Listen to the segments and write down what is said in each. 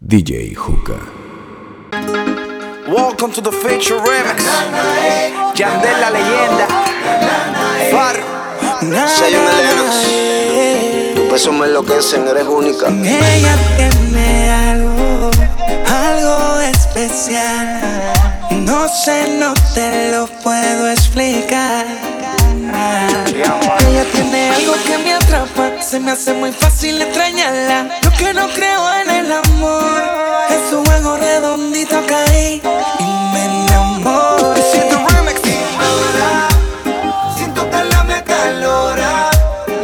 DJ Juca. Welcome to the Future Remix. Yandel la leyenda. Far. Sayon Lennox. Tu peso me enloquecen, eres única. Ella tiene algo, algo especial. No sé, no te lo puedo explicar. Se me hace muy fácil extrañarla. Yo que no creo en el amor. En su juego redondito caí y me enamoré. Siento remix Siento que la me calora.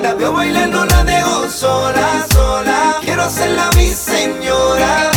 La veo bailando, la dejo sola, sola. Quiero hacerla mi señora.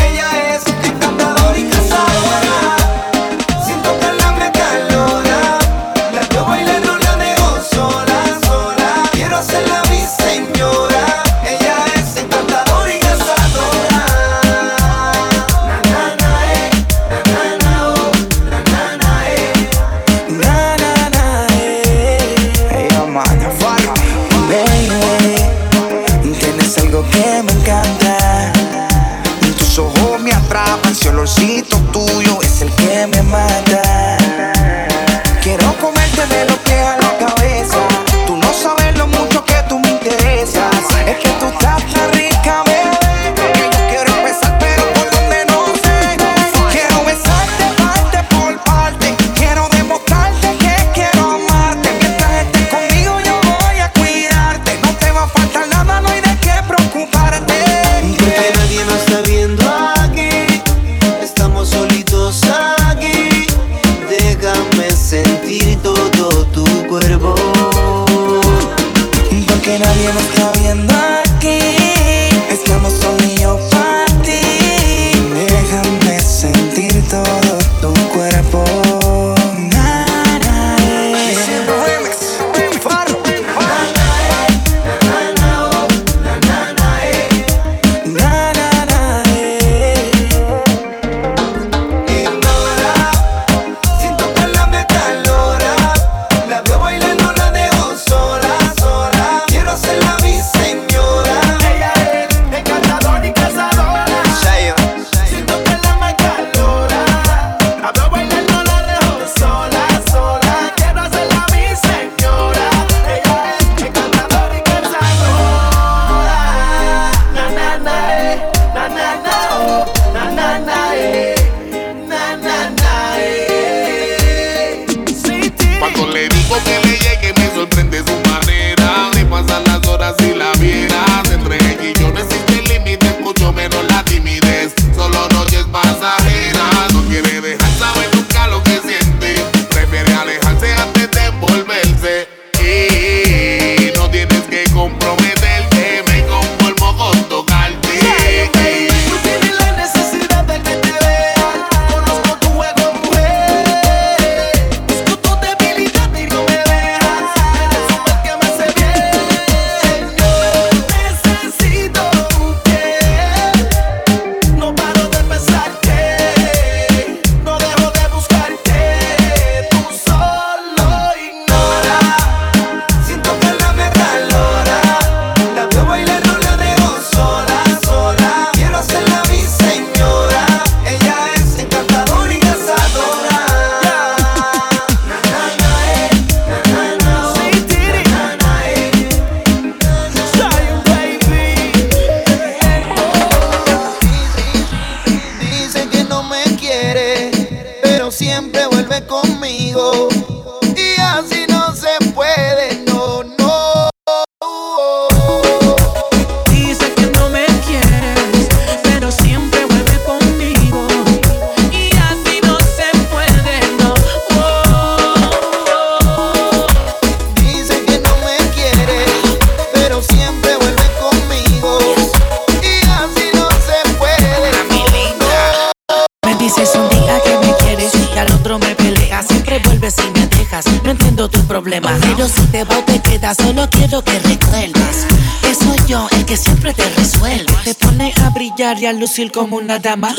haría lucir como una dama.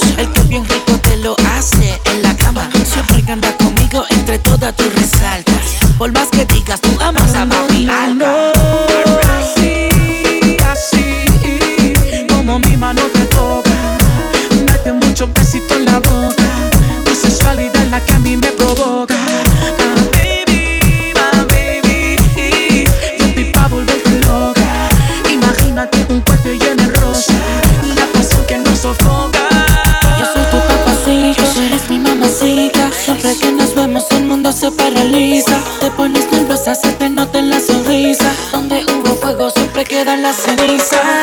Quedan las cenizas.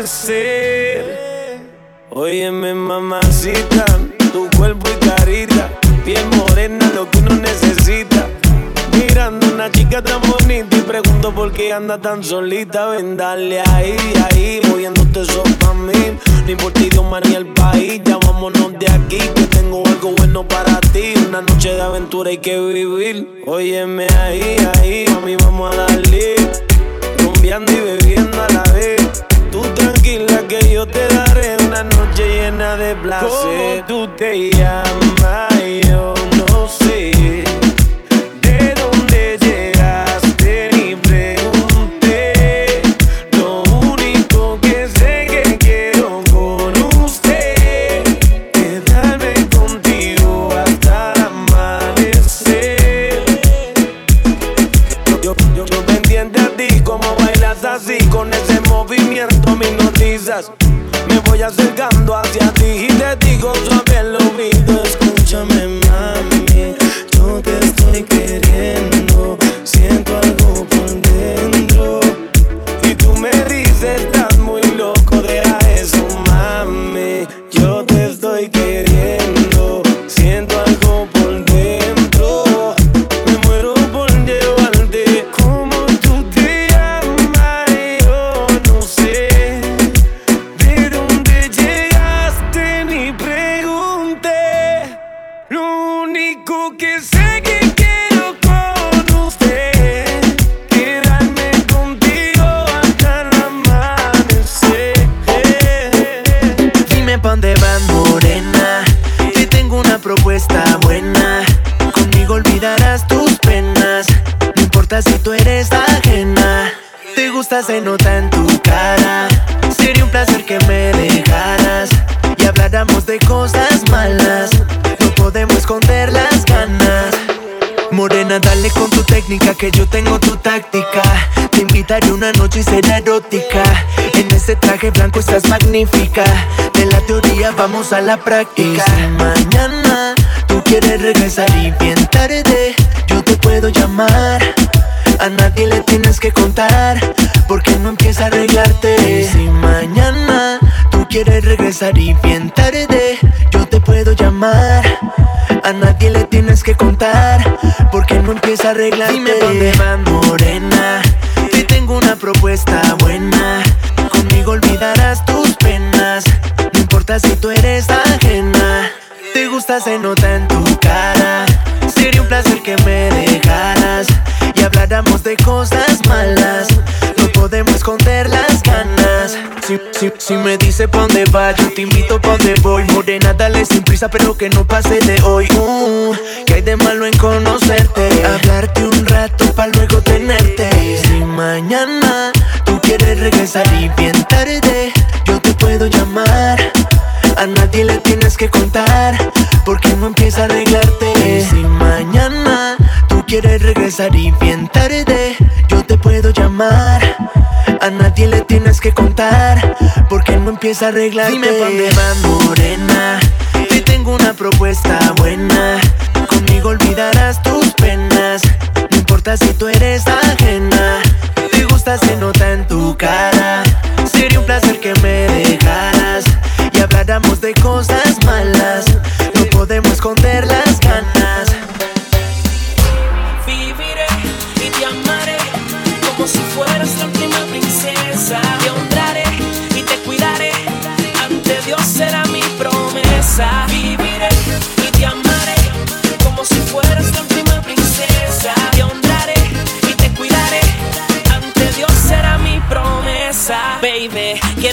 Amanecer. Óyeme, mamacita, tu cuerpo y carita, piel morena, lo que uno necesita. Mirando una chica tan bonita y pregunto por qué anda tan solita. Ven, dale ahí, ahí, moviéndote eso pa' mí. Ni por ti, Dios ni el país. Ya vámonos de aquí, que tengo algo bueno para ti. Una noche de aventura hay que vivir. Óyeme ahí, ahí, mami, vamos a darle. Rumbeando y bebiendo a tranquila que yo te daré una noche llena de placer. tú te llamas? Yo voy acercando hacia ti y te digo suave si tú eres ajena. Te gusta, se nota en tu cara. Sería un placer que me dejaras. Y habláramos de cosas malas. No podemos esconder las ganas. Morena, dale con tu técnica que yo tengo tu táctica. Te invitaré una noche y será erótica. En ese traje blanco estás magnífica. De la teoría vamos a la práctica. Mañana tú quieres regresar y bien tarde, yo te puedo llamar. A nadie le tienes que contar, porque no empieza a arreglarte. Y si mañana tú quieres regresar y bien tarde, yo te puedo llamar. A nadie le tienes que contar, porque no empieza a arreglarte. Dime dónde vas, morena. Que tengo una propuesta buena. Conmigo olvidarás tus penas. No importa si tú eres ajena. Te gusta, se nota en tu cara. Sería un placer que me dejaras y habláramos de cosas malas. No podemos esconder las ganas. Si, si, si me dice pa' dónde va, yo te invito pa' dónde voy. Morena, dale sin prisa, pero que no pase de hoy. Uh, que hay de malo en conocerte. Hablarte un rato pa' luego tenerte. Y si mañana tú quieres regresar y bien tarde, yo te puedo llamar. A nadie le tienes que contar, porque no empieza a arreglarte. Y si mañana quieres regresar y bien tarde, yo te puedo llamar. A nadie le tienes que contar, porque no empieza a arreglarte. Dime pa' dónde vas, morena. Que tengo una propuesta buena. Conmigo olvidarás tus penas. No importa si tú eres ajena. Te gusta, se nota en tu cara. Sería un placer que me dejaras y habláramos de cosas malas. No podemos esconder si fueras la última princesa. Te honraré y te cuidaré. Ante Dios será mi promesa. Viviré y te amaré como si fueras la última princesa. Te honraré y te cuidaré. Ante Dios será mi promesa. Baby,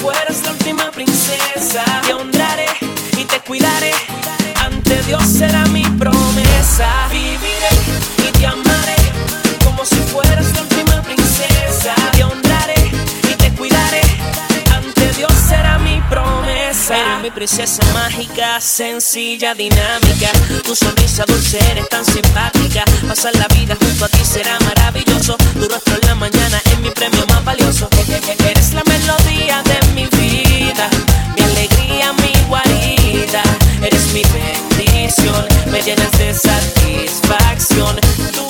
fueras la última princesa. Te honraré y te cuidaré. Ante Dios será mi promesa. Viviré mi princesa mágica, sencilla, dinámica. Tu sonrisa dulce eres tan simpática. Pasar la vida junto a ti será maravilloso. Tu rostro en la mañana es mi premio más valioso. Eres la melodía de mi vida, mi alegría, mi guarida. Eres mi bendición, me llenas de satisfacción.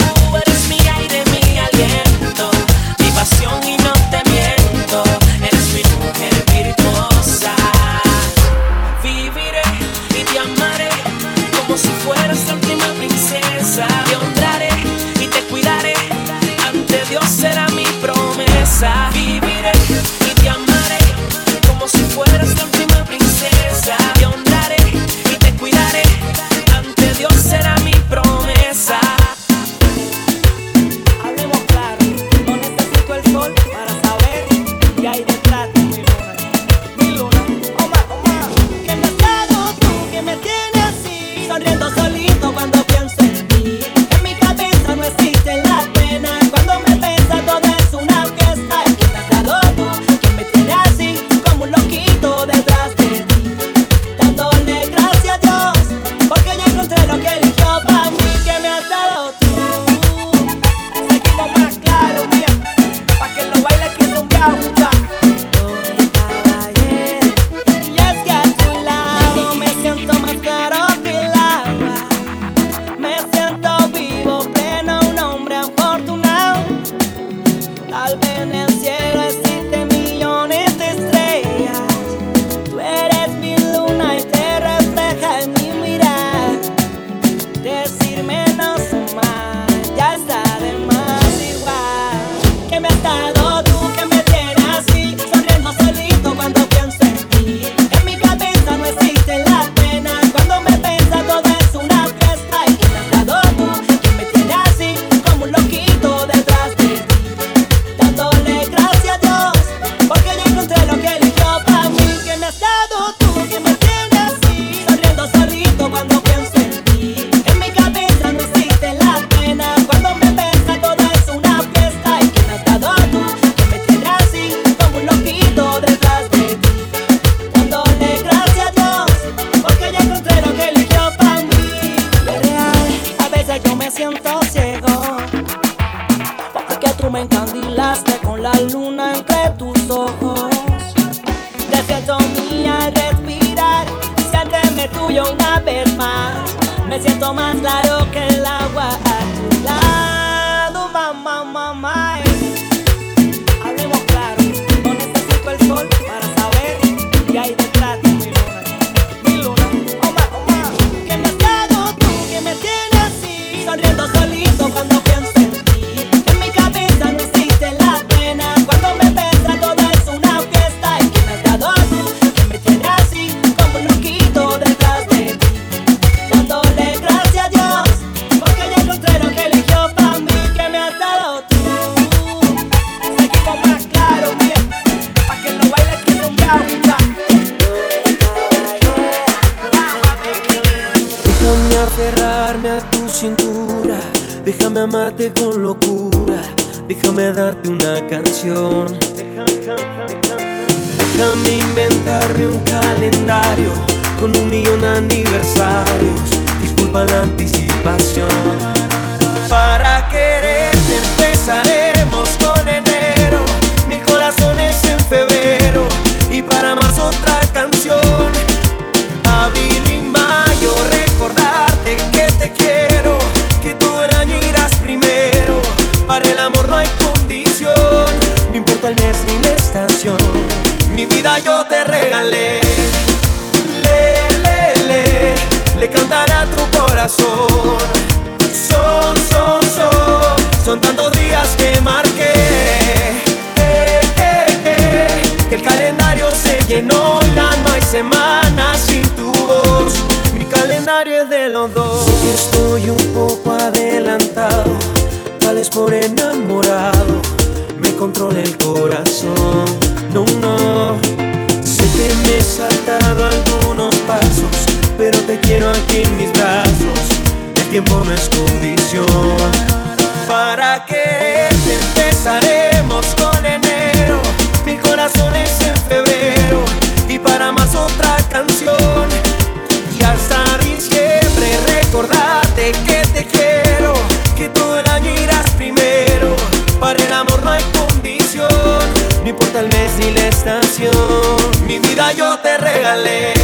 galera.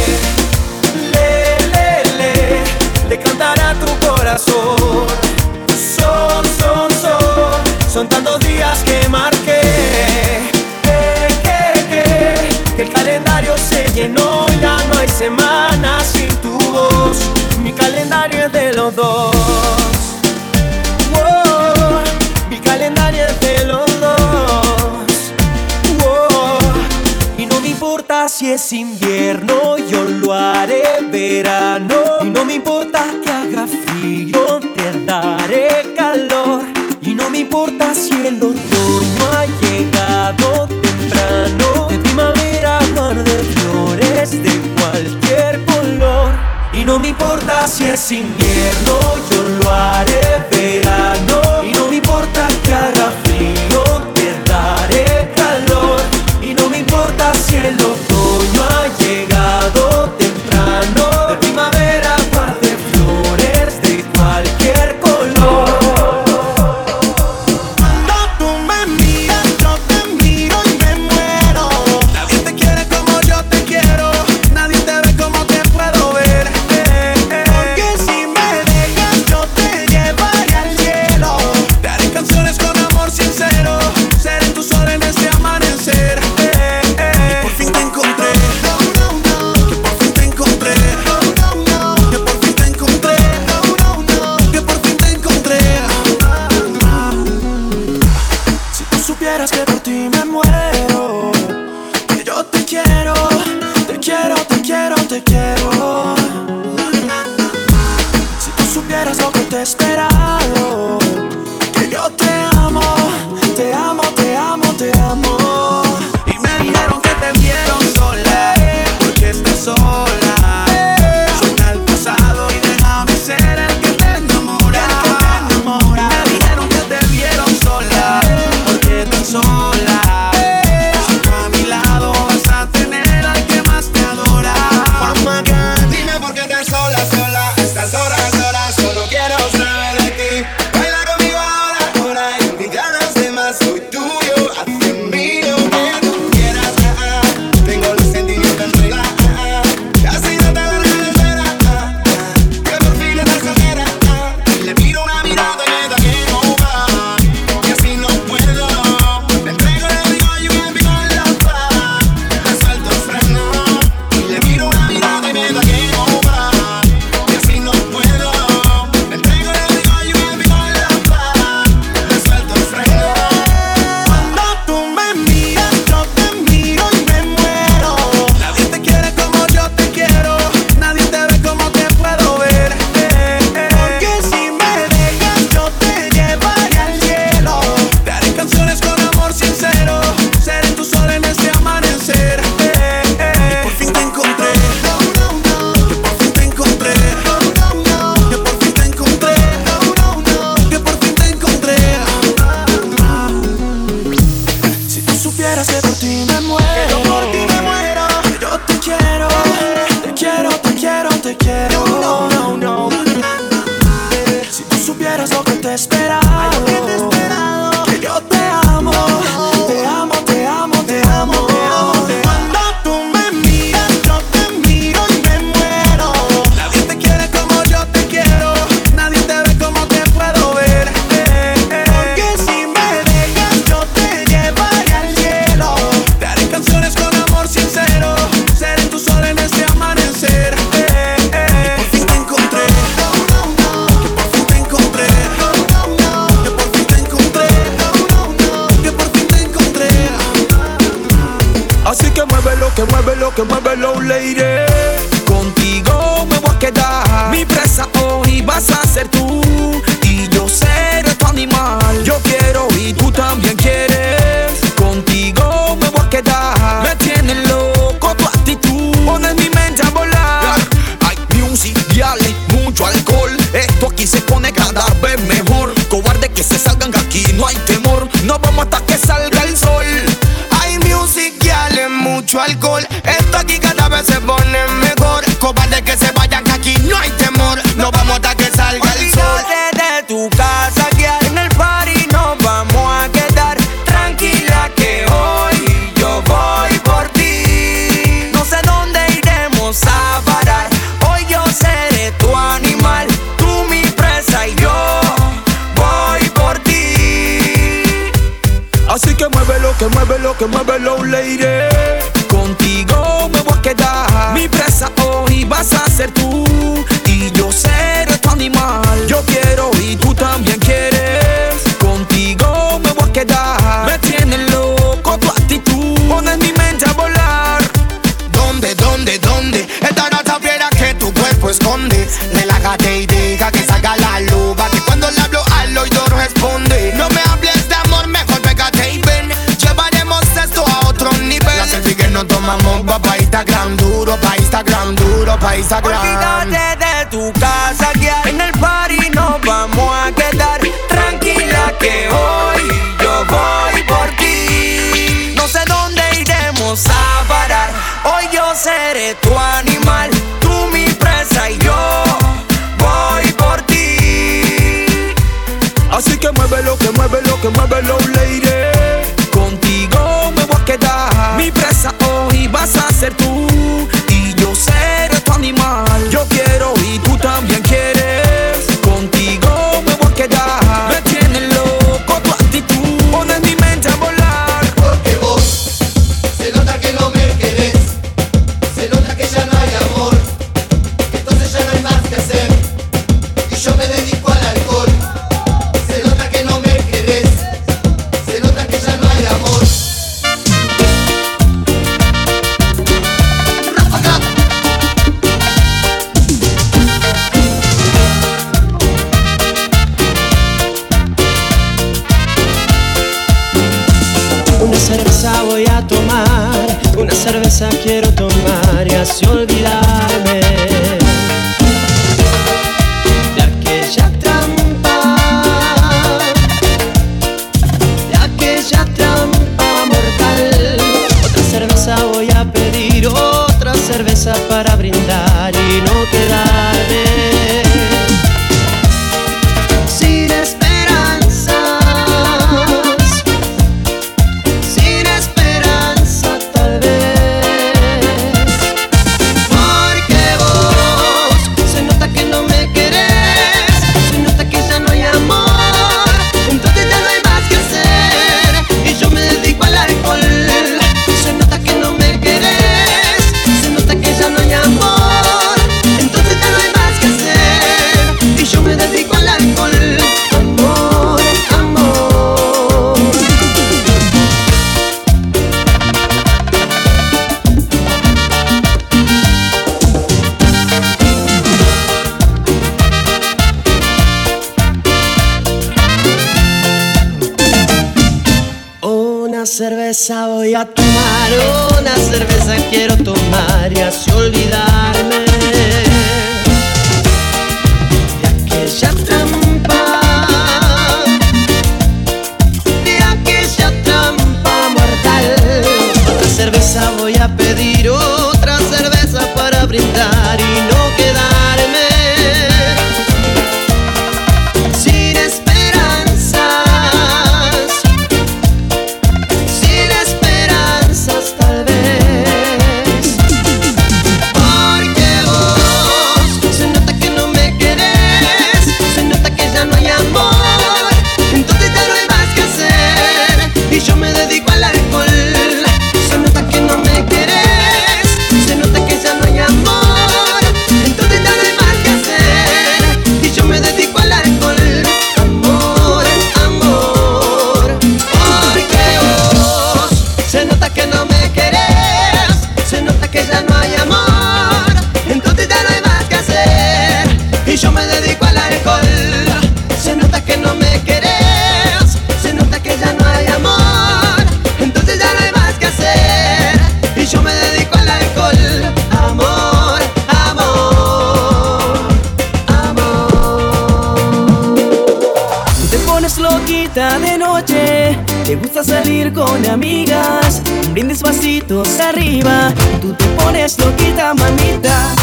manita.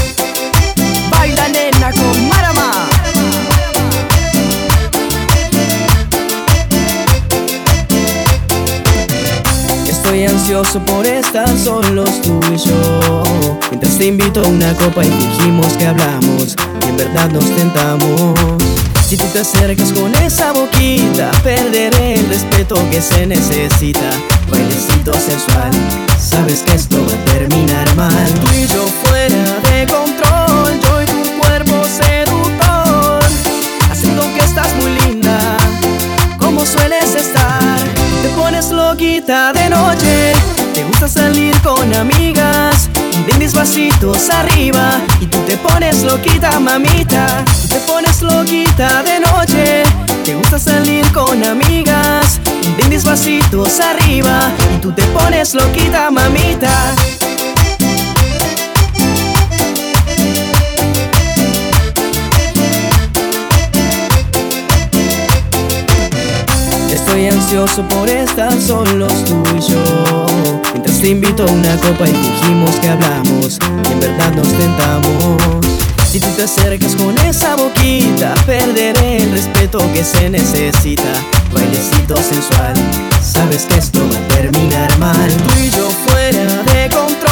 Baila nena con Marama. Estoy ansioso por estar solos tú y yo. Mientras te invito a una copa y dijimos que hablamos y en verdad nos tentamos. Si tú te acercas con esa boquita, perderé el respeto que se necesita. Bailecito sensual, sabes que esto va a terminar mal. Tú y yo fuera de control, yo y tu cuerpo seductor. Haciendo que estás muy linda, como sueles estar. Te pones loquita de noche, te gusta salir con amigas. Mis vasitos arriba y tú te pones loquita, mamita. Tú te pones loquita de noche. Te gusta salir con amigas. Mis vasitos arriba y tú te pones loquita, mamita. Estoy ansioso por estar solos tú y yo. Mientras te invito a una copa y dijimos que hablamos Y en verdad nos tentamos. Si tú te acercas con esa boquita Perderé el respeto que se necesita. Bailecito sensual Sabes que esto va a terminar mal. Tú y yo fuera de control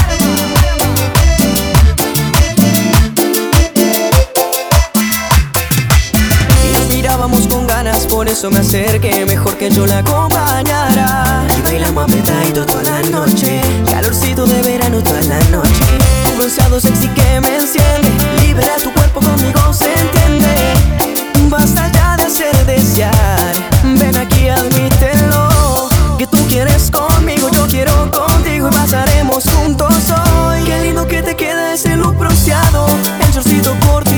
Por eso me acerqué Mejor que yo la acompañara. Y bailamos apretadito toda la noche Calorcito de verano toda la noche. Un bronceado sexy que me enciende Libera tu cuerpo conmigo, se entiende. Basta ya de hacer desear. Ven aquí, admítelo Que tú quieres conmigo, yo quiero contigo Y pasaremos juntos hoy. Qué lindo que te queda ese look bronceado El shortcito cortito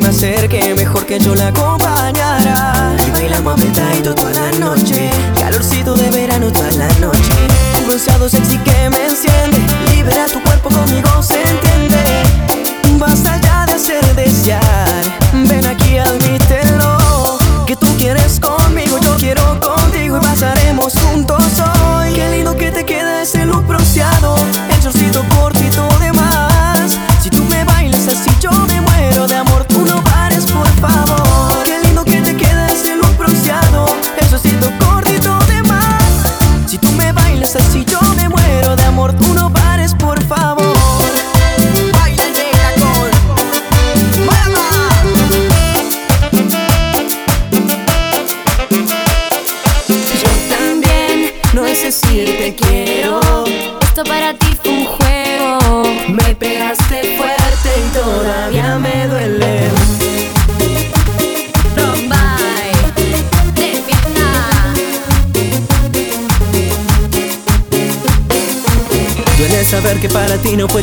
me acerqué Mejor que yo la acompañara. Y bailamos apretadito toda la noche Calorcito de verano toda la noche. Un bronceado sexy que me enciende Libera tu cuerpo conmigo, se entiende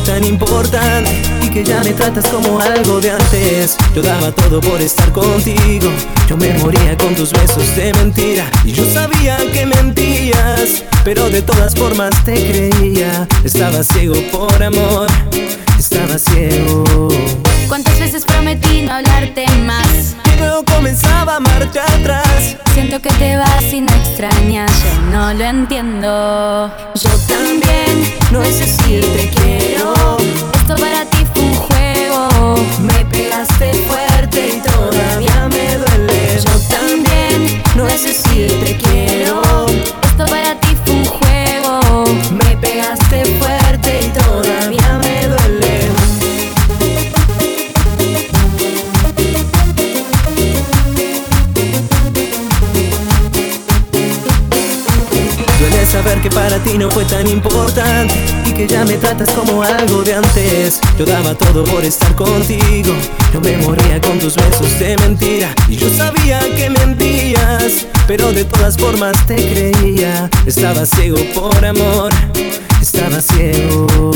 tan importante Y que ya me tratas como algo de antes. Yo daba todo por estar contigo. Yo me moría con tus besos de mentira. Y yo sabía que mentías Pero de todas formas te creía. Estaba ciego por amor Estaba ciego. ¿Cuántas veces prometí no hablarte más? Comenzaba a marcha atrás Siento que te vas y no extrañas, yo no lo entiendo. Yo también, no es decir te quiero. Esto para ti fue un juego. Me pegaste Y no fue tan importante y que ya me tratas como algo de antes. Yo daba todo por estar contigo, yo me moría con tus besos de mentira y yo sabía que mentías, pero de todas formas te creía. Estaba ciego por amor, estaba ciego.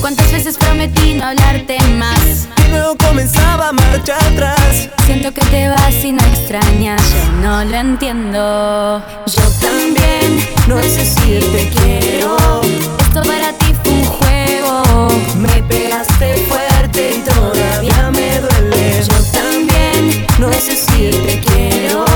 ¿Cuántas veces prometí no hablarte más? no comenzaba marcha atrás. Siento que te vas no extrañar, yo no lo entiendo. Yo también, no sé si te quiero. Esto para ti fue un juego. Me pegaste fuerte y todavía me duele. Yo también, no sé si te quiero.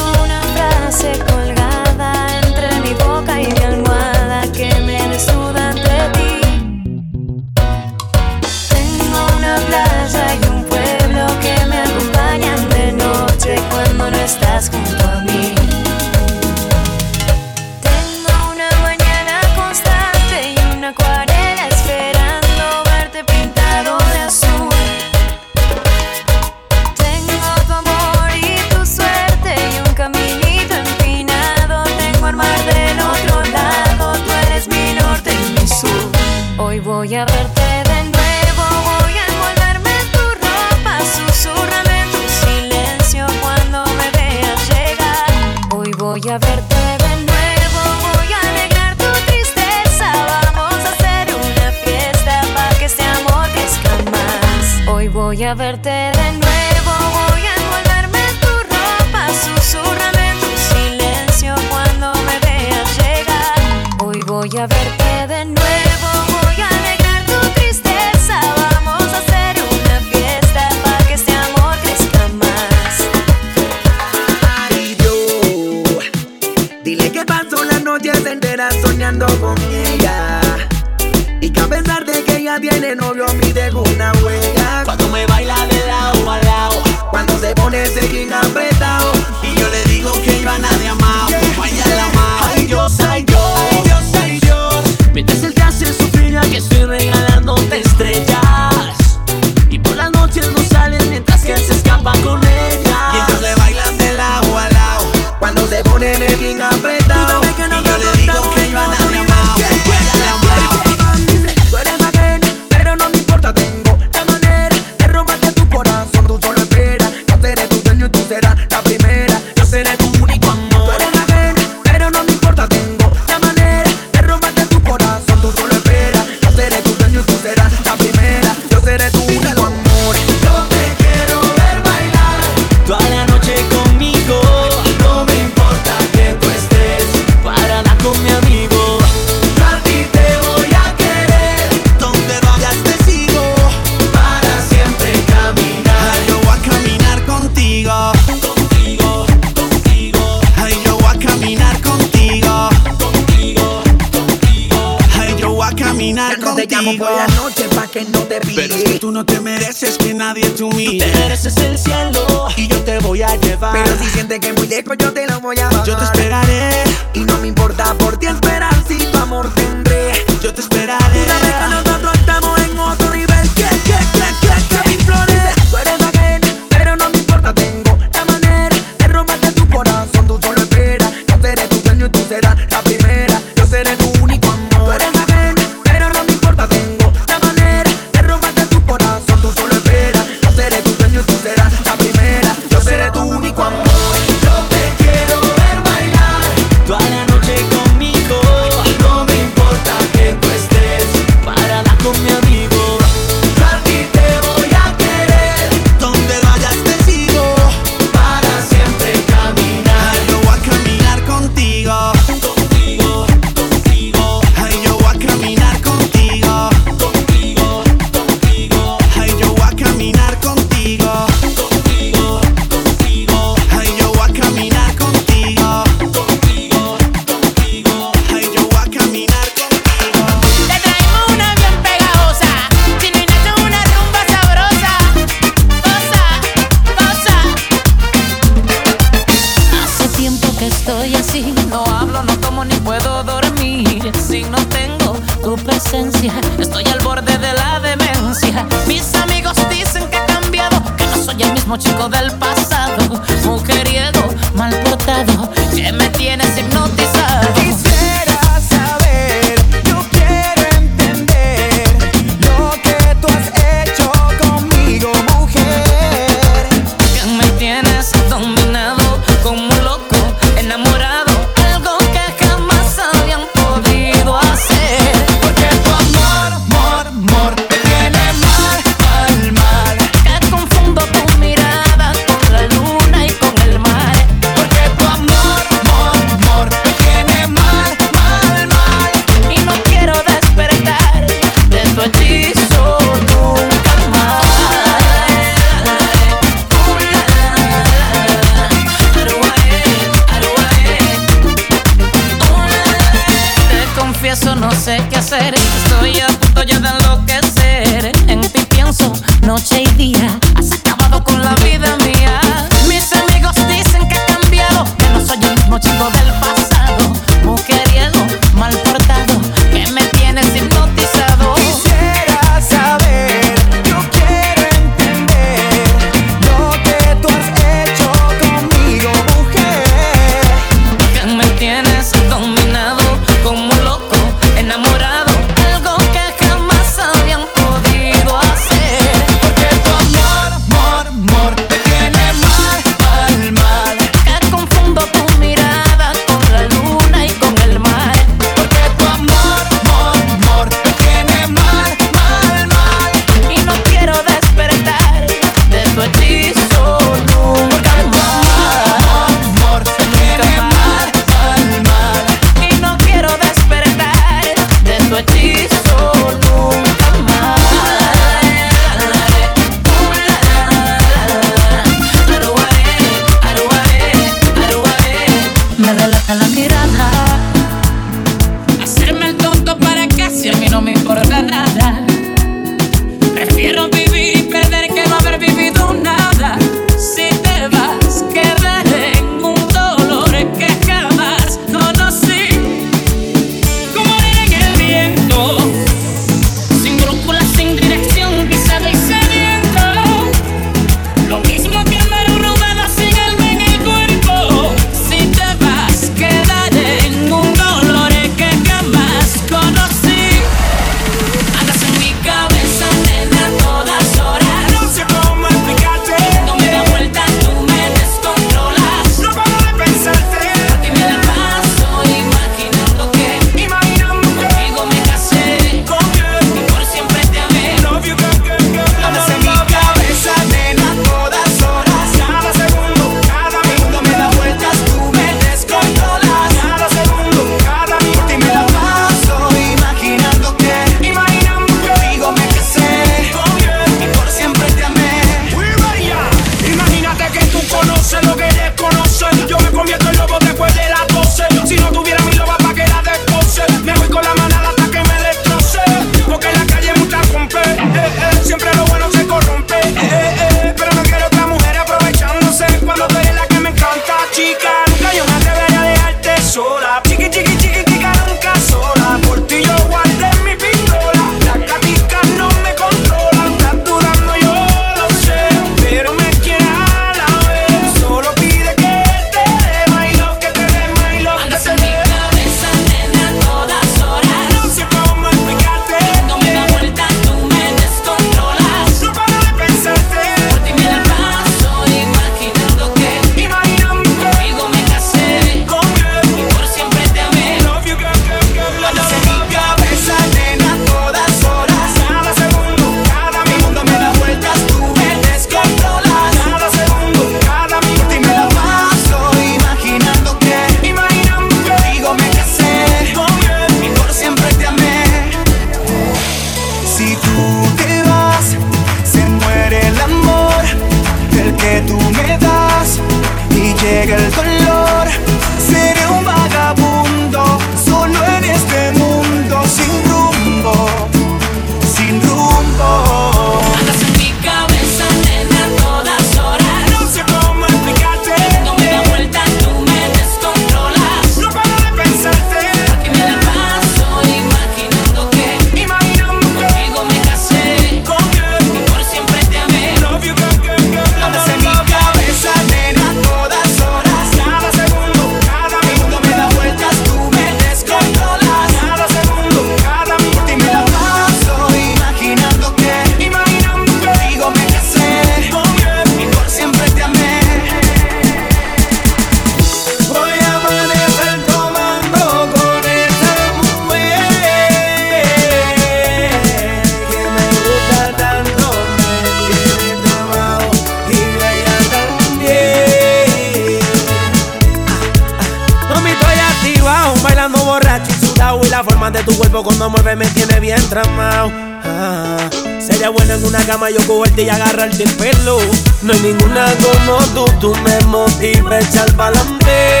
Cogerte y agarrarte el pelo. No hay ninguna como tú, tú me motivas a echar pa'lante.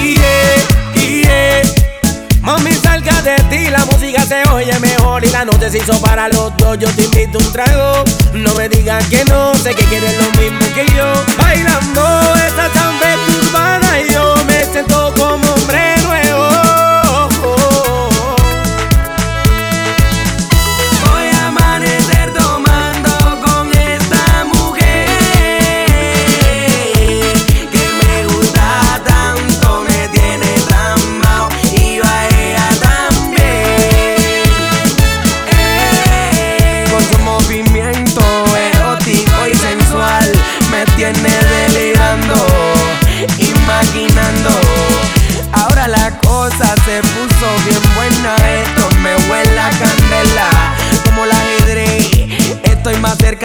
Yeah, yeah. Mami, salga de ti, la música se oye mejor y la noche se hizo para los dos. Yo te invito un trago, no me digas que no, sé que quieres lo mismo que yo. Bailando esta chamba urbana y yo me siento como hombre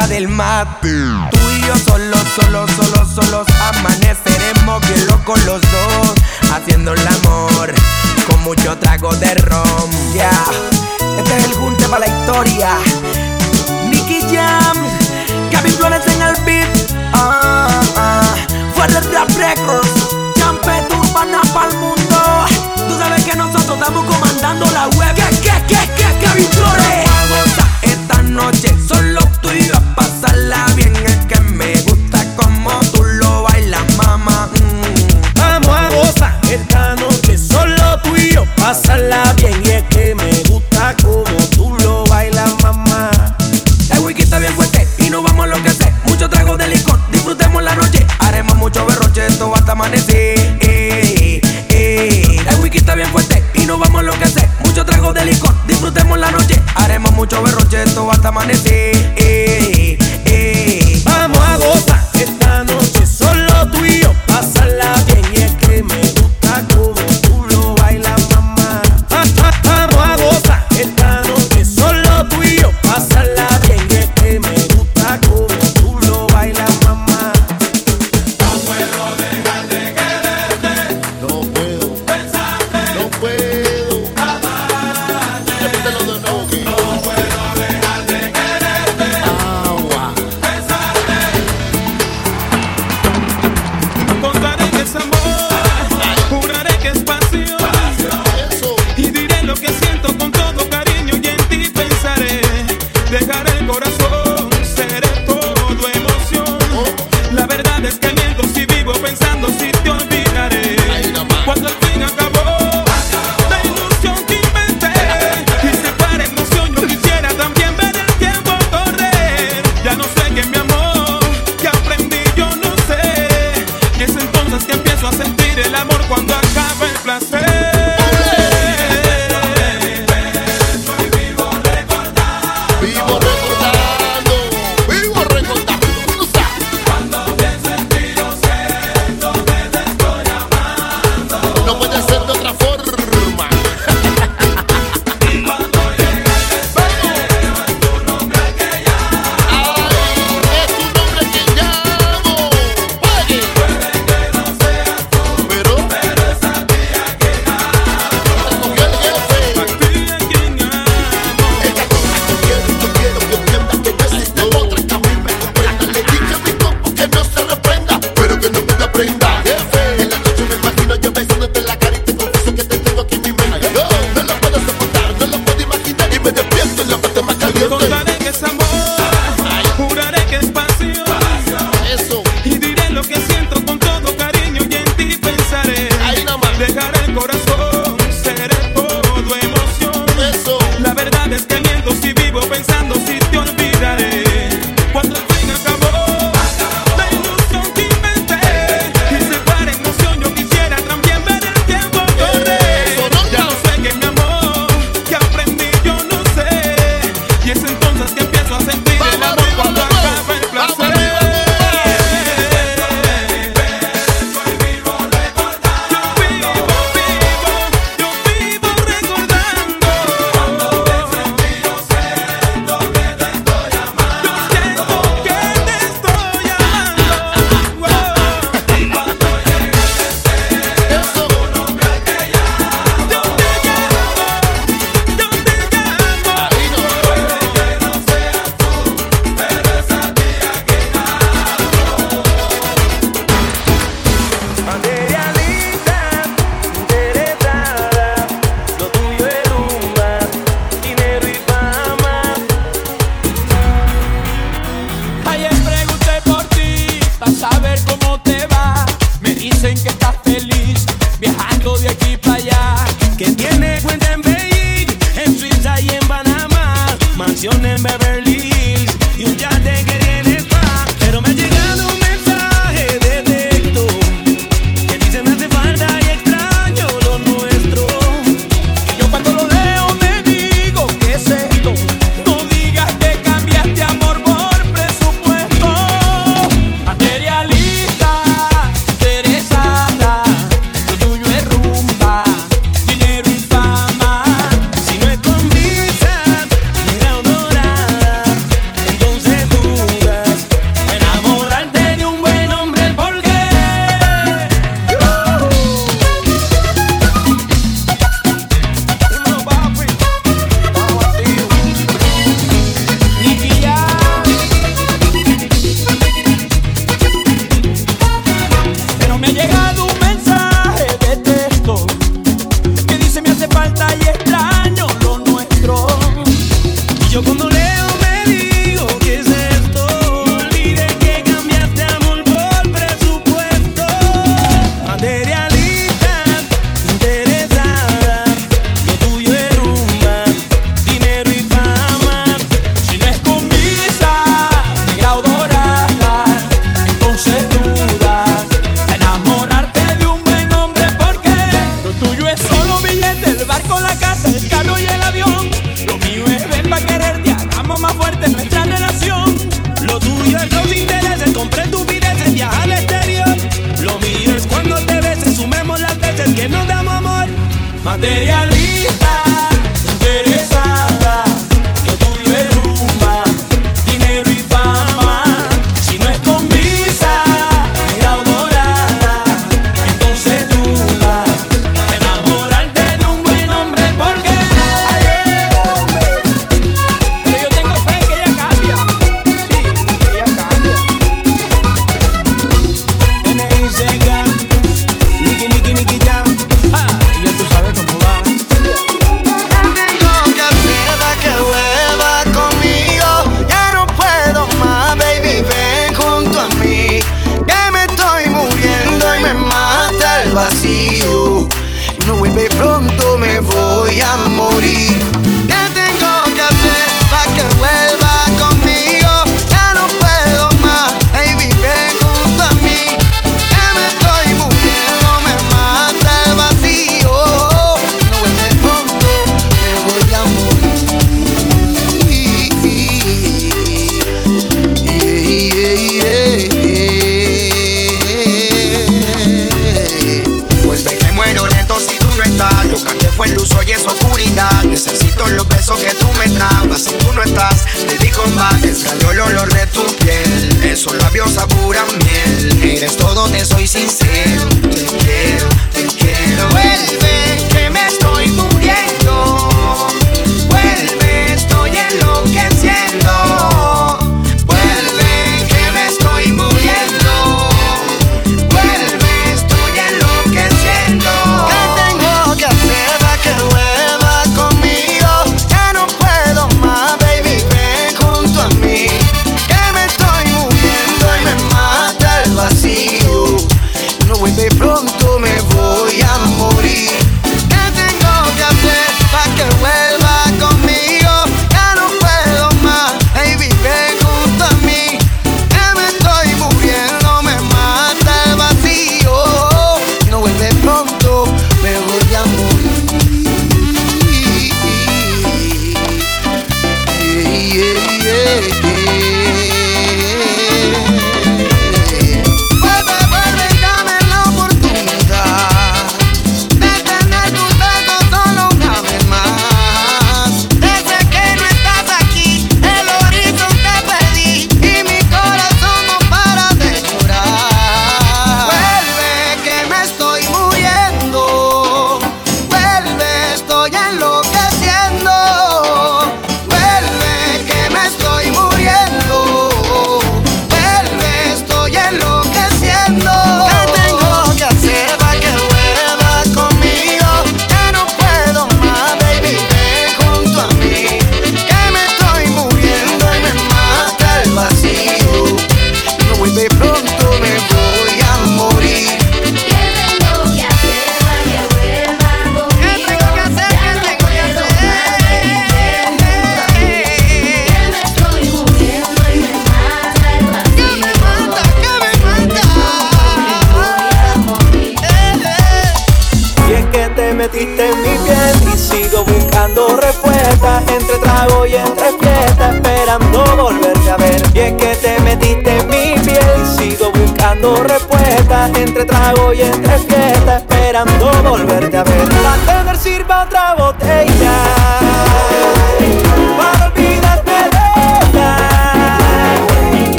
del mate. Tú y yo solos, solos, solos, solos amaneceremos bien locos los dos, haciendo el amor con mucho trago de ron. Ya, este es el junte para la historia. Nicky Jam, Gaby Flores en el beat. Ah, ah. Fuera de Rap Records, Champet Urbana pa'l mundo. Tú sabes que nosotros estamos comandando la web. ¿Qué, qué, qué, qué, Gaby Flores? Vamos a esta noche, solo bien. Es que me gusta como tú lo bailas, mamá. Mm. Vamos a gozar esta noche, solo tú y yo, pásala bien y es que me gusta como tú lo bailas, mamá. El wiki está bien fuerte y nos vamos a enloquecer. Mucho trago de licor, disfrutemos la noche. Haremos mucho berroche, esto hasta amanecer. Eh. El wiki está bien fuerte y nos vamos a enloquecer. Mucho trago de licor, disfrutemos la noche. Haremos mucho berroche, esto hasta amanecer.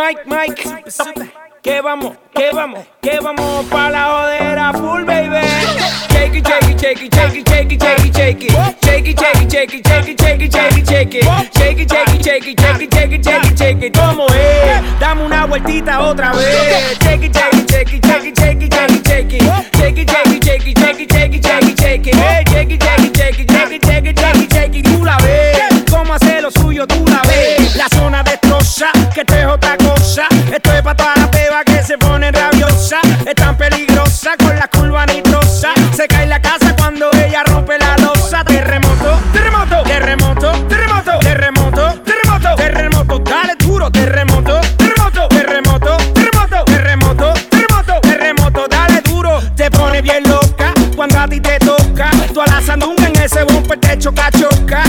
Mike, Mike, que vamos, que vamos, que vamos pa' la jodera full, baby. Shake it, shake it, shake it, shake it, shake it, shake it, shake it. Shake it, shake it, shake it, shake ¿Cómo es? Dame una vueltita otra vez. Shake it, shake it, shake it, shake it, shake it, shake it, shake it. Shake it, shake it, shake it, shake Tú la ves, cómo hace lo suyo, tú pa' la peba que se pone rabiosa. Es tan peligrosa con la curva nitrosa. Se cae la casa cuando ella rompe la losa. Terremoto, terremoto, terremoto, terremoto, terremoto, terremoto, terremoto. Dale duro, terremoto, terremoto, terremoto, terremoto, terremoto, terremoto, terremoto. Dale duro, te pone bien loca cuando a ti te toca. Tú alazas en ese bumper te choca, choca.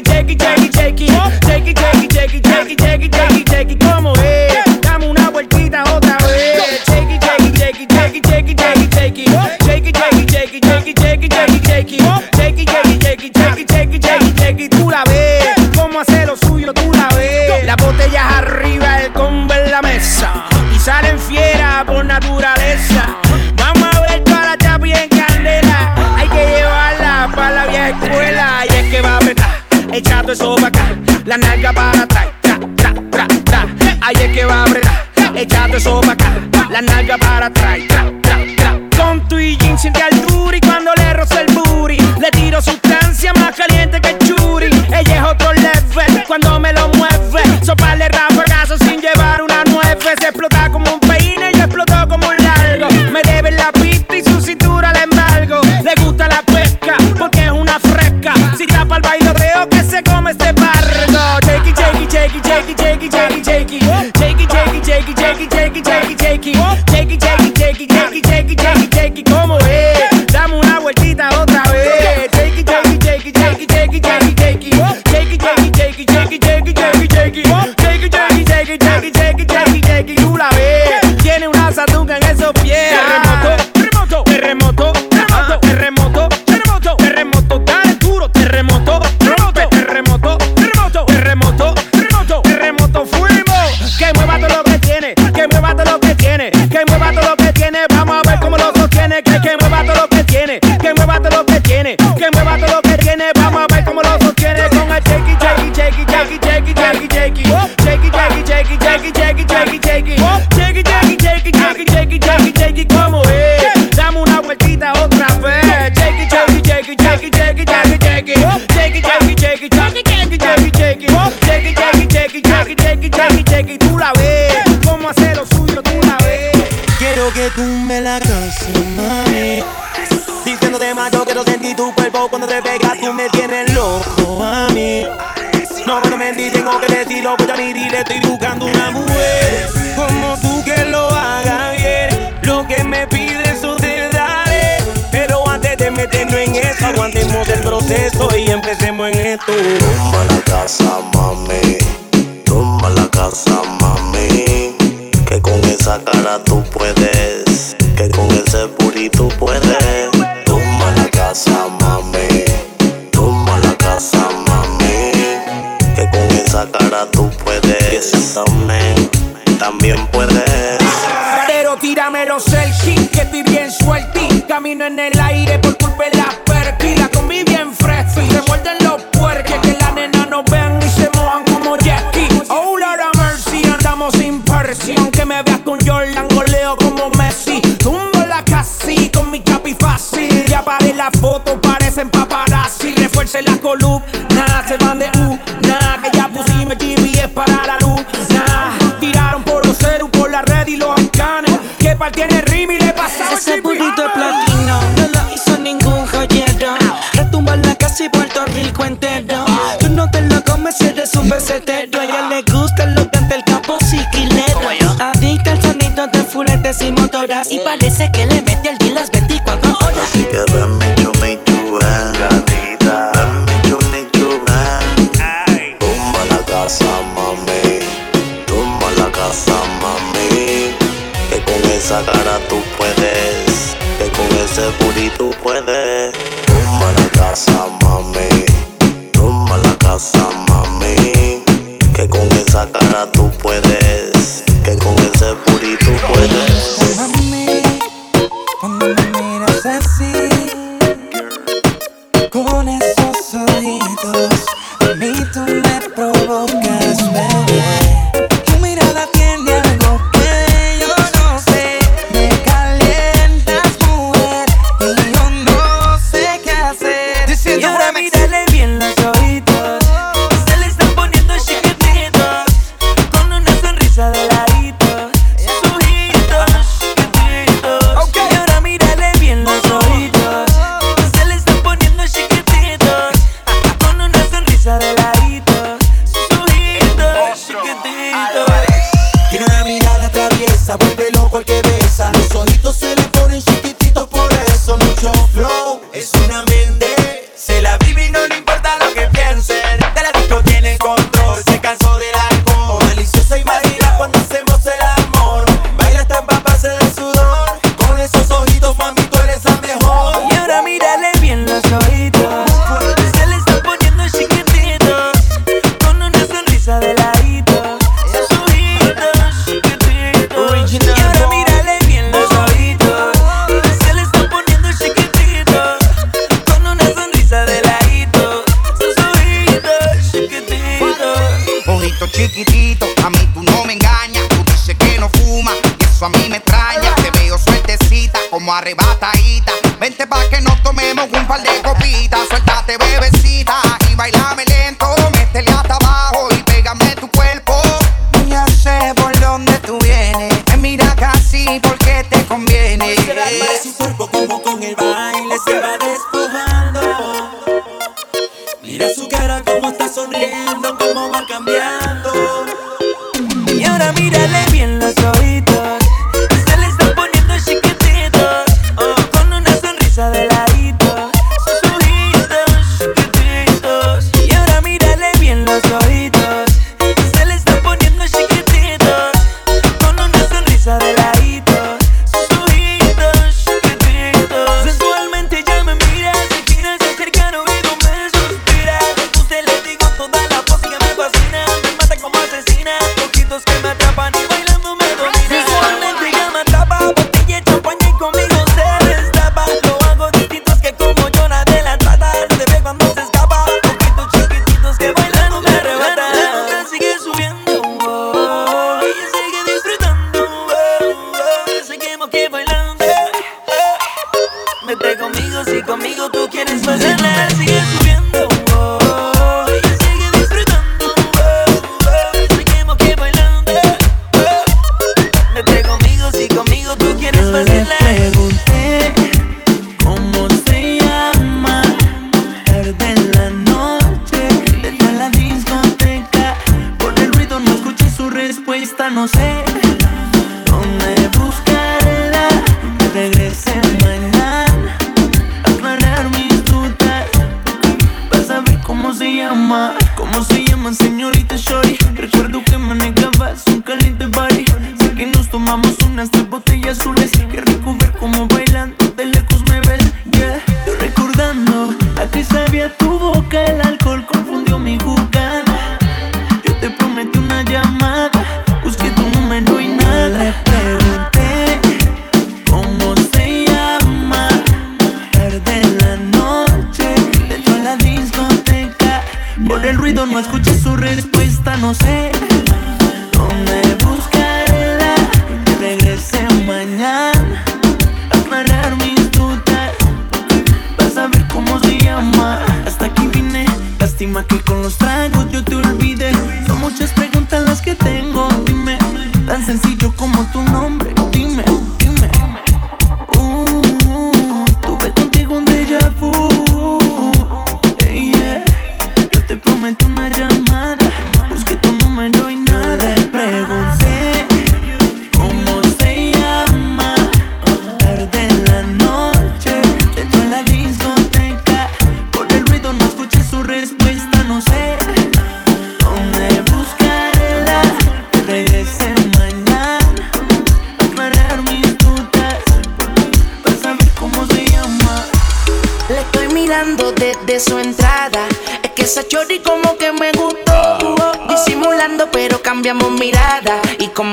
take it, take it, take it, take it. Take it, take it, take it, take it, take it, take it, take it, como es. Dame una vueltita otra vez. Take it, take it, take it, take it, take it, take it, take it. Take it, take it, take it, take it. para atrás, tra, tra, tra, tra. Ahí es que va a bregar, échate eso acá, la nalga para atrás, tra, tra, tra. Con tu y jean jakey, jakey, jakey, jakey, jakey, jakey, jakey, jakey, jakey, jakey, jakey, jakey, jakey, jakey, jakey, jakey, jakey, como es. viene. Que mueva todo lo que tiene, vamos a ver cómo lo sostiene. Con el shaky, shaky, shaky, shaky, shaky, shaky, shaky.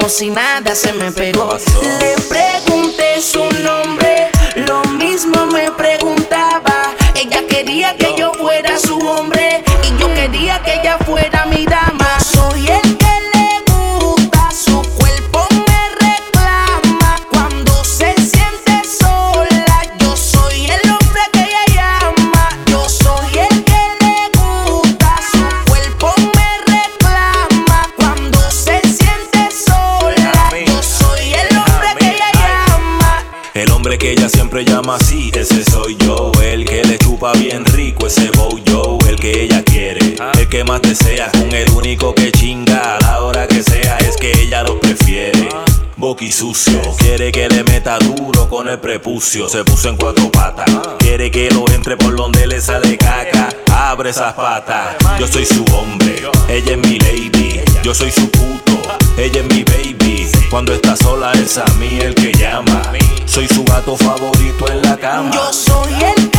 si nada se me pegó. Le pregunté su nombre, lo mismo me prepucio, se puso en cuatro patas. Quiere que lo entre por donde le sale caca. Abre esas patas. Yo soy su hombre, ella es mi lady. Yo soy su puto, ella es mi baby. Cuando está sola es a mí el que llama. Soy su gato favorito en la cama. Yo soy el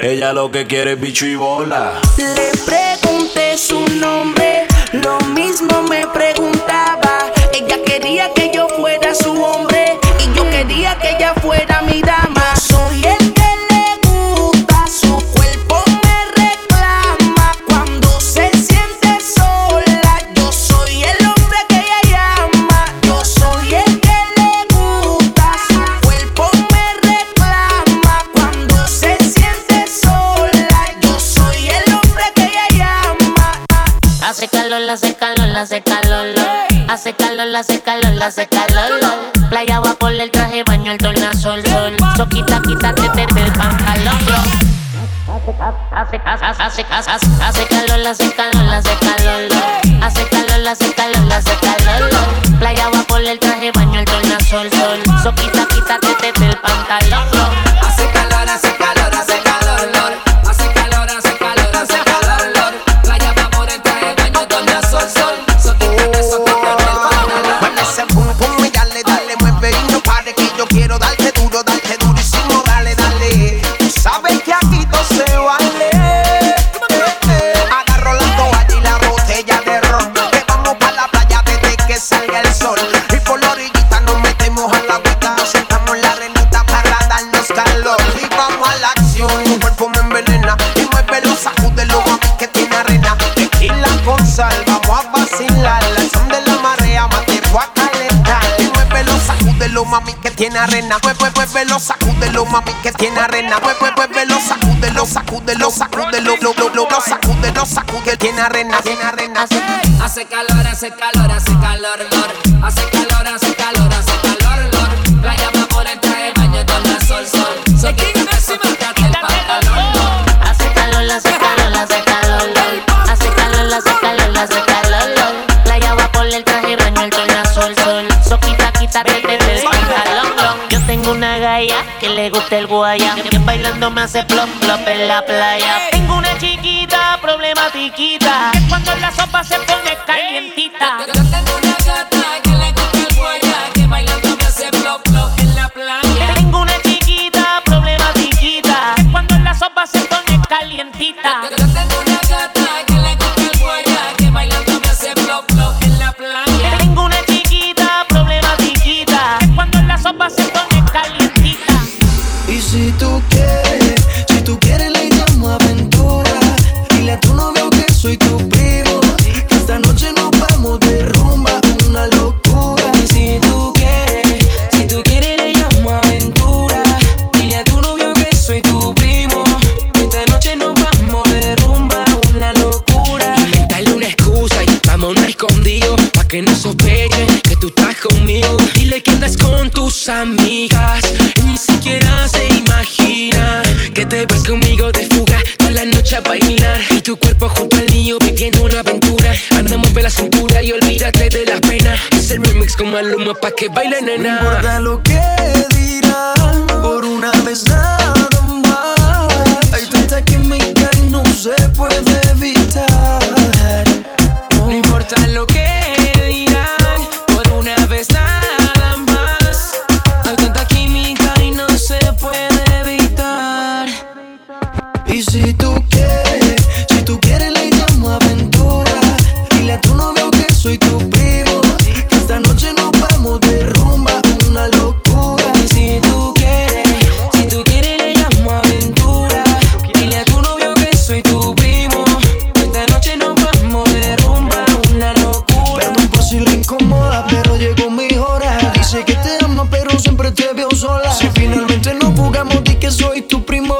Ella lo que quiere es bicho y bola. Le pregunté su nombre, lo mismo me hace calor. Hace calor, hace calor, hace calor. Playa va por el traje, baño el tornasol, sol. Soquita, quítate, del pantalón, bro. Hace, hace, hace, hace calor, hace calor, hace calor, hace calor, hace calor, hace calor. Playa va por el traje, baño el tornasol, sol. Soquita, quítate del pantalón. arena. Pues, pues, pues, velo, sacúdelo, mami, que tiene arena. Pues, pues, pues, velo, sacúdelo, sacúdelo, sacúdelo, lo, lo, lo, lo, sacúdelo, sacúdelo, tiene arena, tiene arena. Hace calor, hace calor, hace calor, lor. guaya. Bailando me hace plop plop en la playa. Tengo una chiquita problematiquita. Que cuando la sopa se pone calientita. pa' que baile nena. soy tu primo.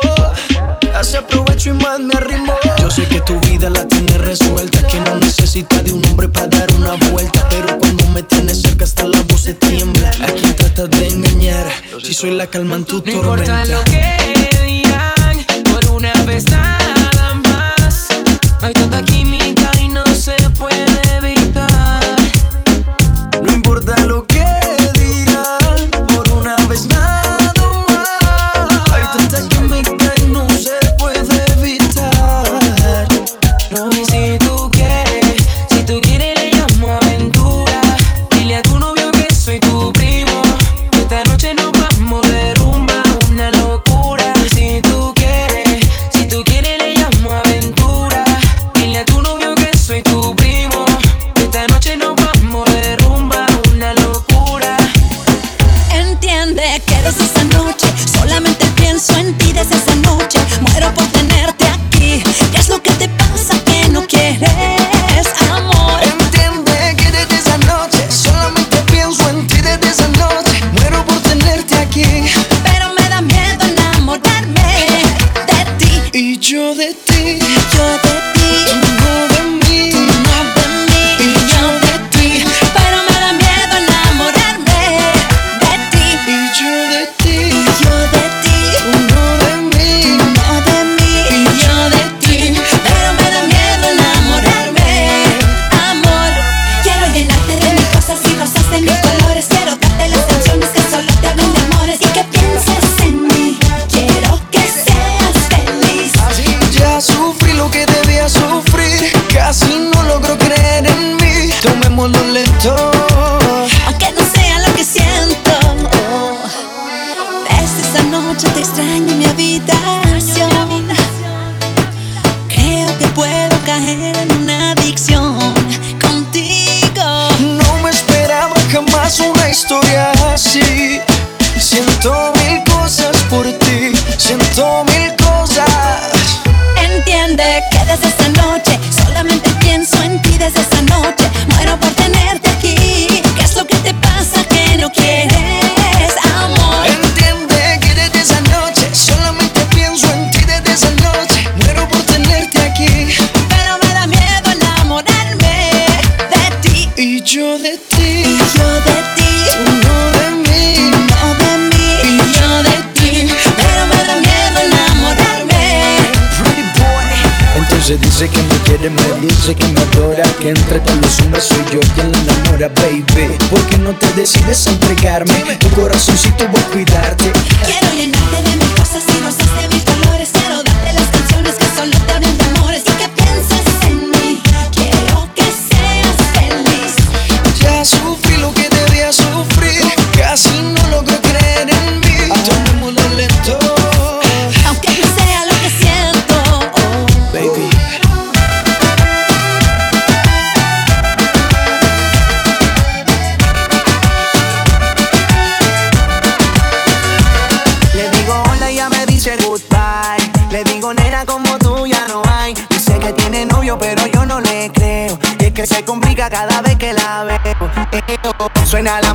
Hace aprovecho y más me arrimo. Yo sé que tu vida la tienes resuelta, que no necesita de un hombre para dar una vuelta. Pero cuando me tienes cerca hasta la voz se tiembla. Aquí tratas de engañar, si soy la calma en tu tormenta. No importa lo que por una vez.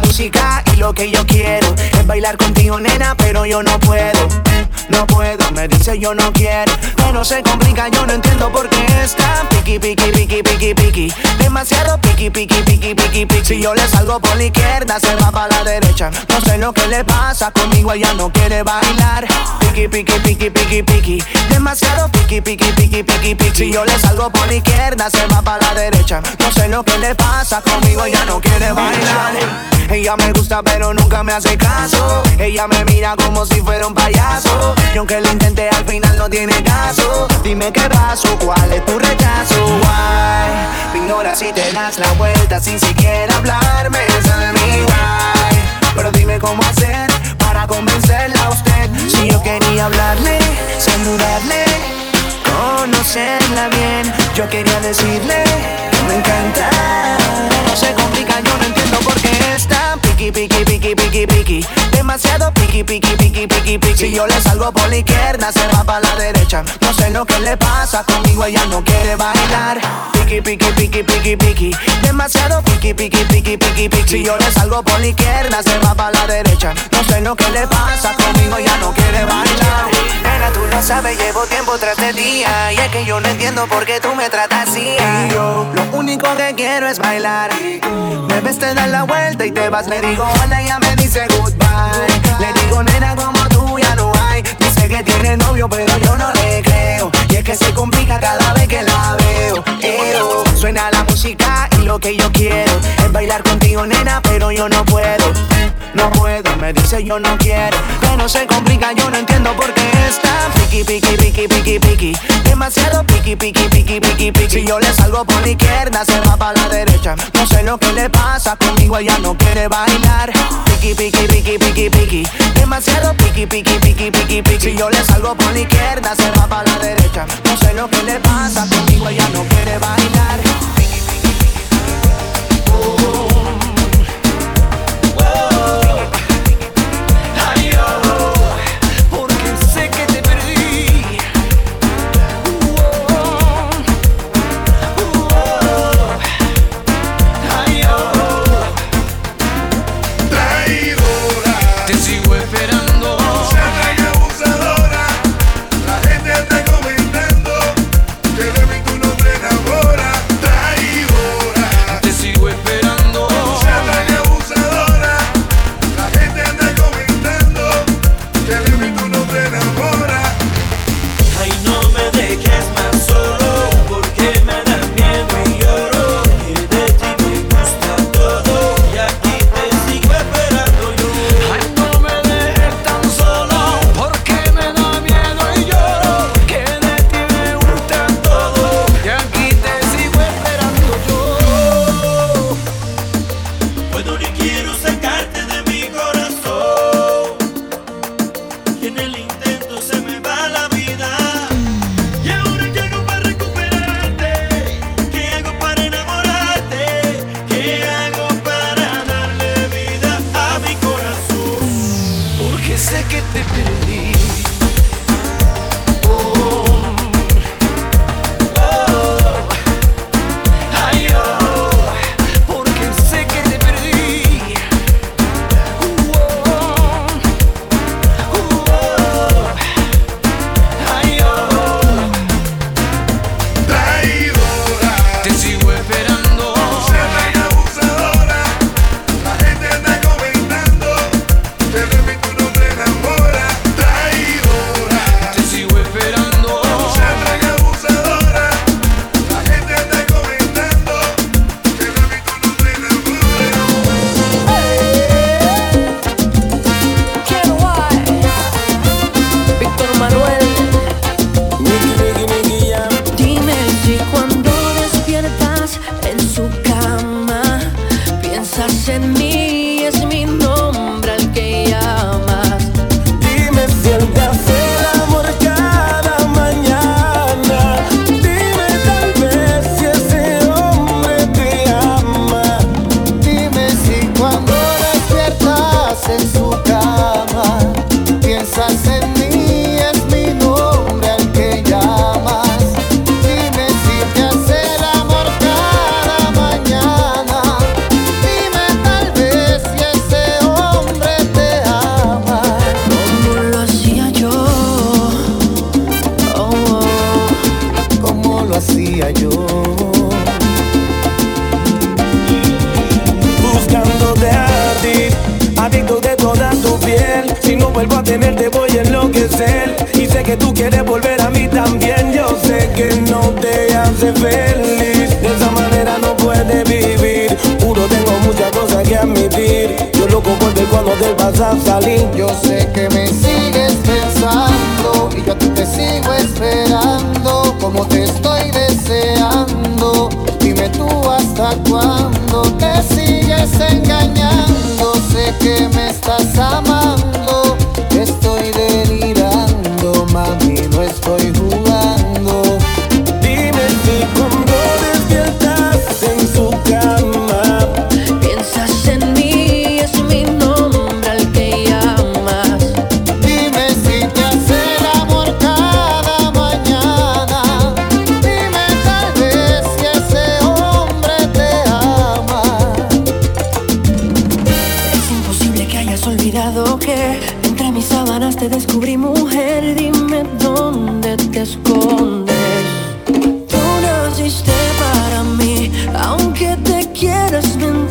Música y lo que yo quiero es bailar contigo nena pero yo no puedo. No puedo, me dice yo no quiero. Pero se complica, yo no entiendo por qué está piqui, piqui, piqui, piqui, piqui. Demasiado piqui, piqui, piqui, piqui, piqui. Si yo le salgo por la izquierda, se va para la derecha. No sé lo que le pasa conmigo, ella no quiere bailar. Piqui, piqui, piqui, piqui, piqui. Demasiado piqui, piqui, piqui, piqui, piqui. Si yo le salgo por la izquierda, se va para la derecha. No sé lo que le pasa conmigo, ella no quiere bailar. Ella me gusta pero nunca me hace caso Ella me mira como si fuera un payaso Y aunque lo intenté al final no tiene caso. Dime qué pasó, cuál es tu rechazo. Why Me ignoras si te das la vuelta sin siquiera hablarme. Sabe mi why. Pero dime cómo hacer para convencerla a usted. Si yo quería hablarle, saludarle Conocerla bien Yo quería decirle que me encanta. No se complica, yo no entiendo por qué está piqui, piqui, piqui, piqui, piqui Demasiado piqui, piqui, piqui, piqui, piqui Si yo le salgo por la izquierda, se va para la derecha No sé lo que le pasa conmigo, ella no quiere bailar Piqui, piqui, piqui, piqui, piqui Demasiado piqui, piqui, piqui, piqui, piqui Si yo le salgo por la izquierda, se va para la derecha No sé lo que le pasa conmigo, ella no quiere bailar Nena, tú lo sabes, llevo tiempo tras de día Y es que yo no entiendo por qué tú me tratas así Y yo lo único que quiero es bailar Me ves, te das la vuelta y te vas Le digo hola, ella me dice goodbye Le digo nena como tú ya no hay Dice que tiene novio pero yo no le creo. Y es que se complica cada vez que la veo. Eo, Suena la música y lo que yo quiero Es bailar contigo nena pero yo no puedo no puedo, me dice yo no quiero Pero se complica, yo no entiendo por qué está Piqui, piqui, piqui, piqui, piqui Demasiado piqui, piqui, piqui, piqui, piqui Si yo le salgo por la izquierda, se va para la derecha No sé lo que le pasa, conmigo ella no quiere bailar Piqui, piqui, piqui, piqui, piqui Demasiado piqui, piqui, piqui, piqui, piqui Si yo le salgo por la izquierda, se va para la derecha No sé lo que le pasa, conmigo ella no quiere bailar oh, porque te quieras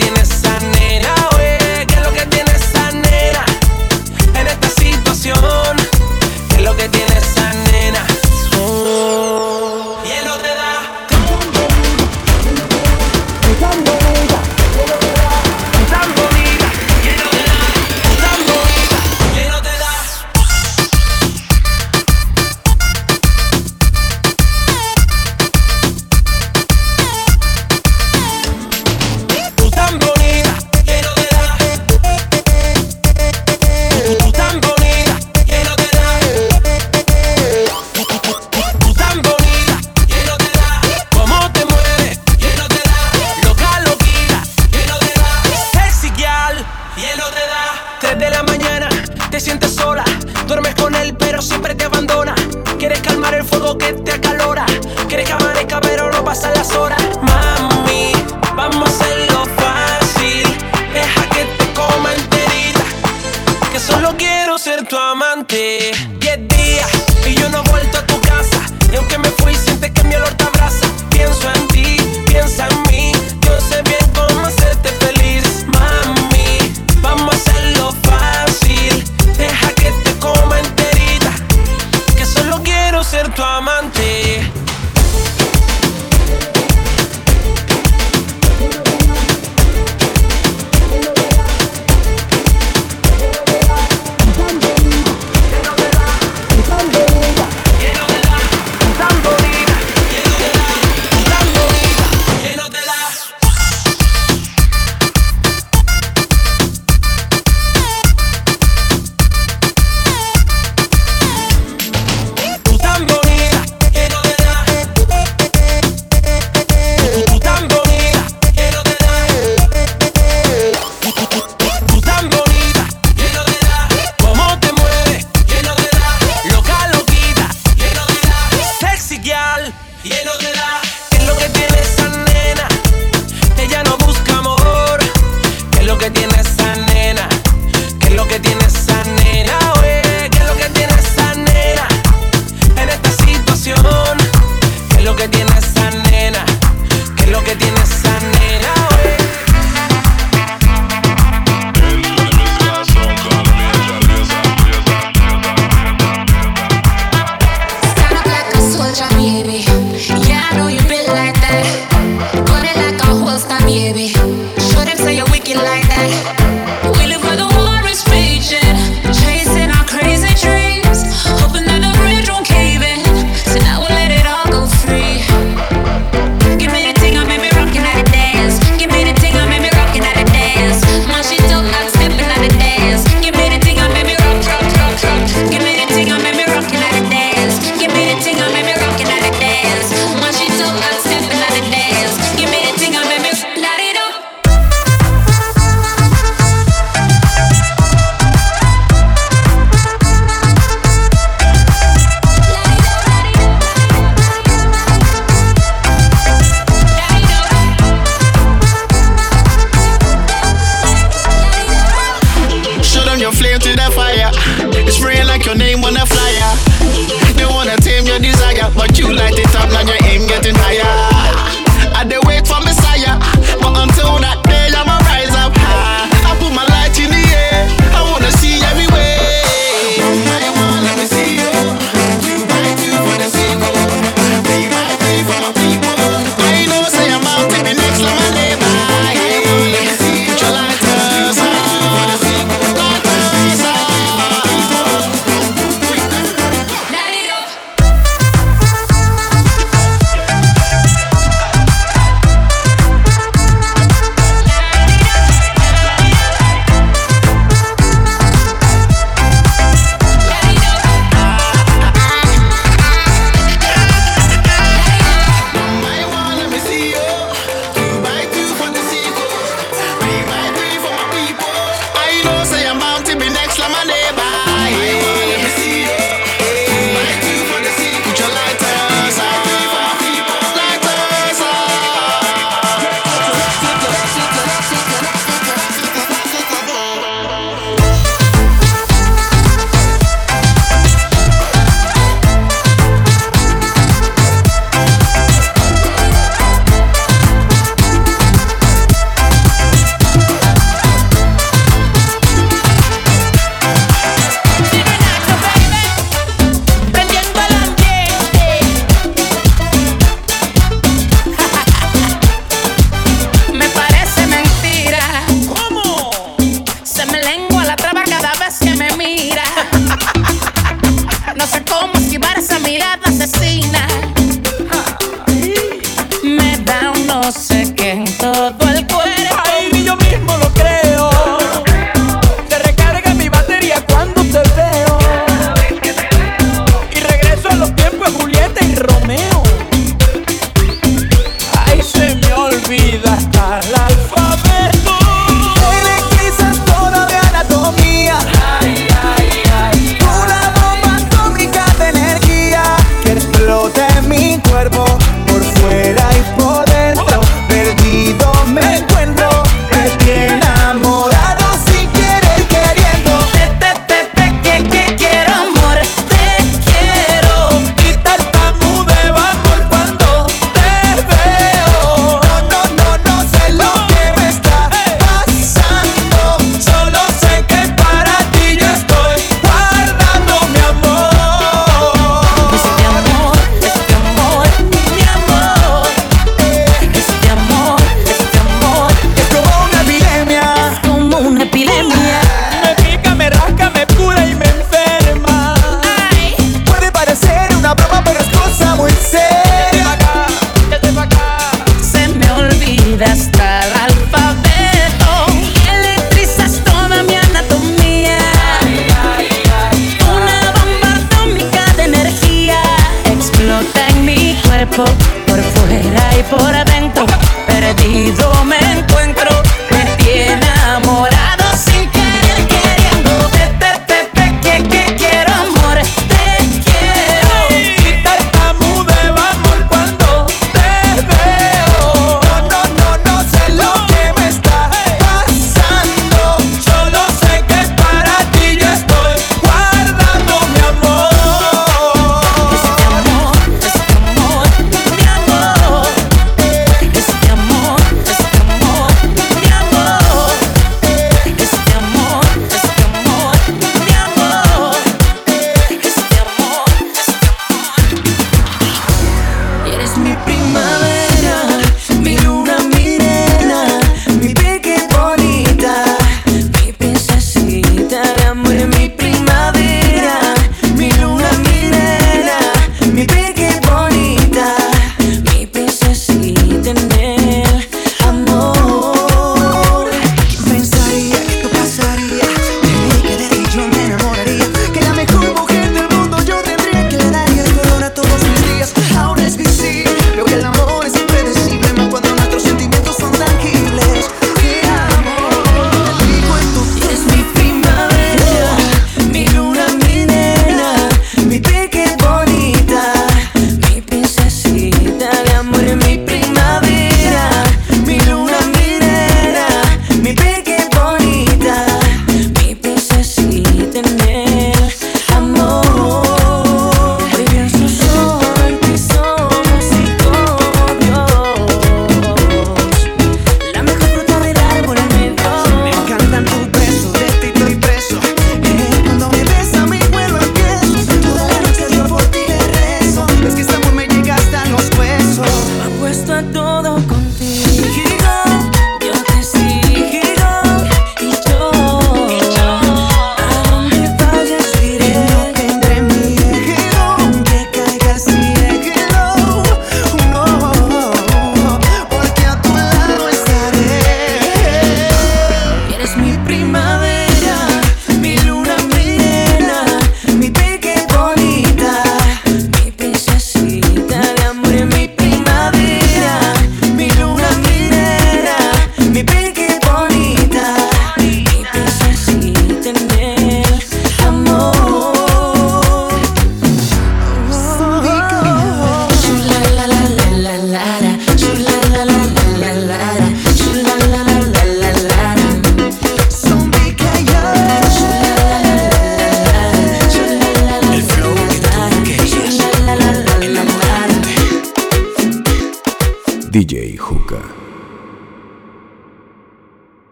tienes a